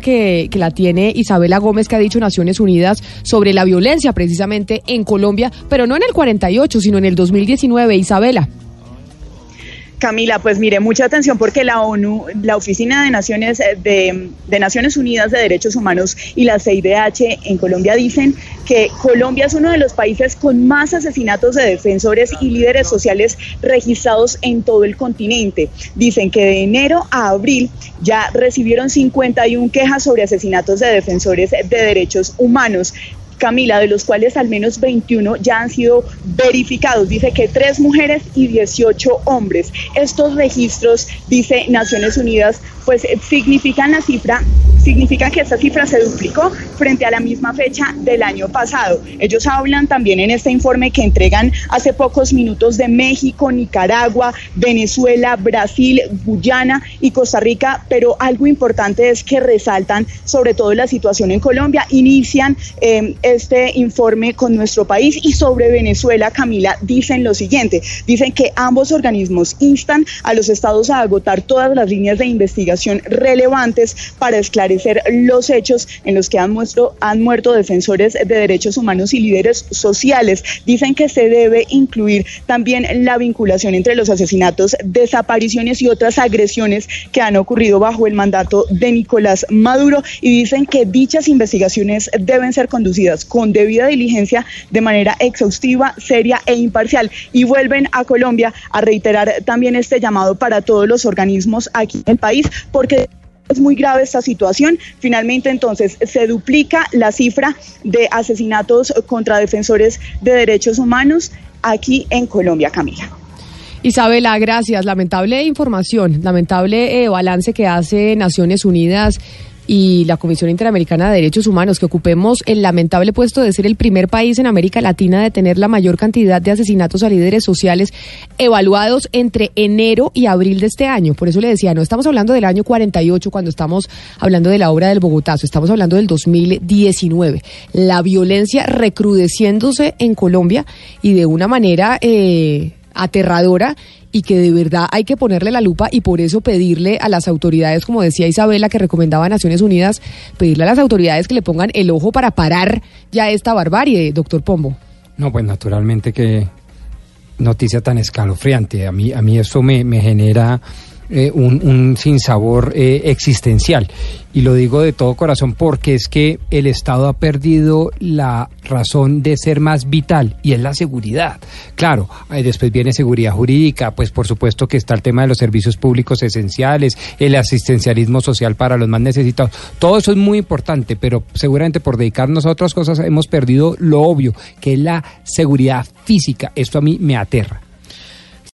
Que, la tiene Isabela Gómez, que ha dicho Naciones Unidas sobre la violencia precisamente en Colombia, pero no en el 48, sino en el 2019. Isabela. Camila, pues mire, mucha atención porque la ONU, la Oficina de Naciones eh, de, Naciones Unidas de Derechos Humanos y la CIDH en Colombia dicen que Colombia es uno de los países con más asesinatos de defensores y líderes sociales registrados en todo el continente. Dicen que de enero a abril ya recibieron 51 quejas sobre asesinatos de defensores de derechos humanos. Camila, de los cuales al menos 21 ya han sido verificados. Dice que tres mujeres y 18 hombres. Estos registros, dice Naciones Unidas, pues significan la cifra, significan que esta cifra se duplicó frente a la misma fecha del año pasado. Ellos hablan también en este informe que entregan hace pocos minutos de México, Nicaragua, Venezuela, Brasil, Guyana y Costa Rica, pero algo importante es que resaltan sobre todo la situación en Colombia. Inician eh, este informe con nuestro país y sobre Venezuela, Camila, dicen lo siguiente, dicen que ambos organismos instan a los estados a agotar todas las líneas de investigación relevantes para esclarecer los hechos en los que han, muerto, han muerto defensores de derechos humanos y líderes sociales. Dicen que se debe incluir también la vinculación entre los asesinatos, desapariciones y otras agresiones que han ocurrido bajo el mandato de Nicolás Maduro y dicen que dichas investigaciones deben ser conducidas con debida diligencia de manera exhaustiva, seria e imparcial. Y vuelven a Colombia a reiterar también este llamado para todos los organismos aquí en el país porque es muy grave esta situación. Finalmente, entonces, se duplica la cifra de asesinatos contra defensores de derechos humanos aquí en Colombia, Camila. Isabela, gracias. Lamentable información, lamentable eh, balance que hace Naciones Unidas y la Comisión Interamericana de Derechos Humanos, que ocupemos el lamentable puesto de ser el primer país en América Latina de tener la mayor cantidad de asesinatos a líderes sociales evaluados entre enero y abril de este año. Por eso le decía, no estamos hablando del año 48 cuando estamos hablando de la obra del Bogotazo, estamos hablando del 2019. La violencia recrudeciéndose en Colombia y de una manera eh, aterradora y que de verdad hay que ponerle la lupa y por eso pedirle a las autoridades, como decía Isabela, que recomendaba a Naciones Unidas, pedirle a las autoridades que le pongan el ojo para parar ya esta barbarie, doctor Pombo. No, pues naturalmente que noticia tan escalofriante. A mí, a mí eso me, me genera eh, un, un sinsabor eh, existencial. Y lo digo de todo corazón porque es que el Estado ha perdido la razón de ser más vital y es la seguridad. Claro, después viene seguridad jurídica, pues por supuesto que está el tema de los servicios públicos esenciales, el asistencialismo social para los más necesitados. Todo eso es muy importante, pero seguramente por dedicarnos a otras cosas hemos perdido lo obvio, que es la seguridad física. Esto a mí me aterra.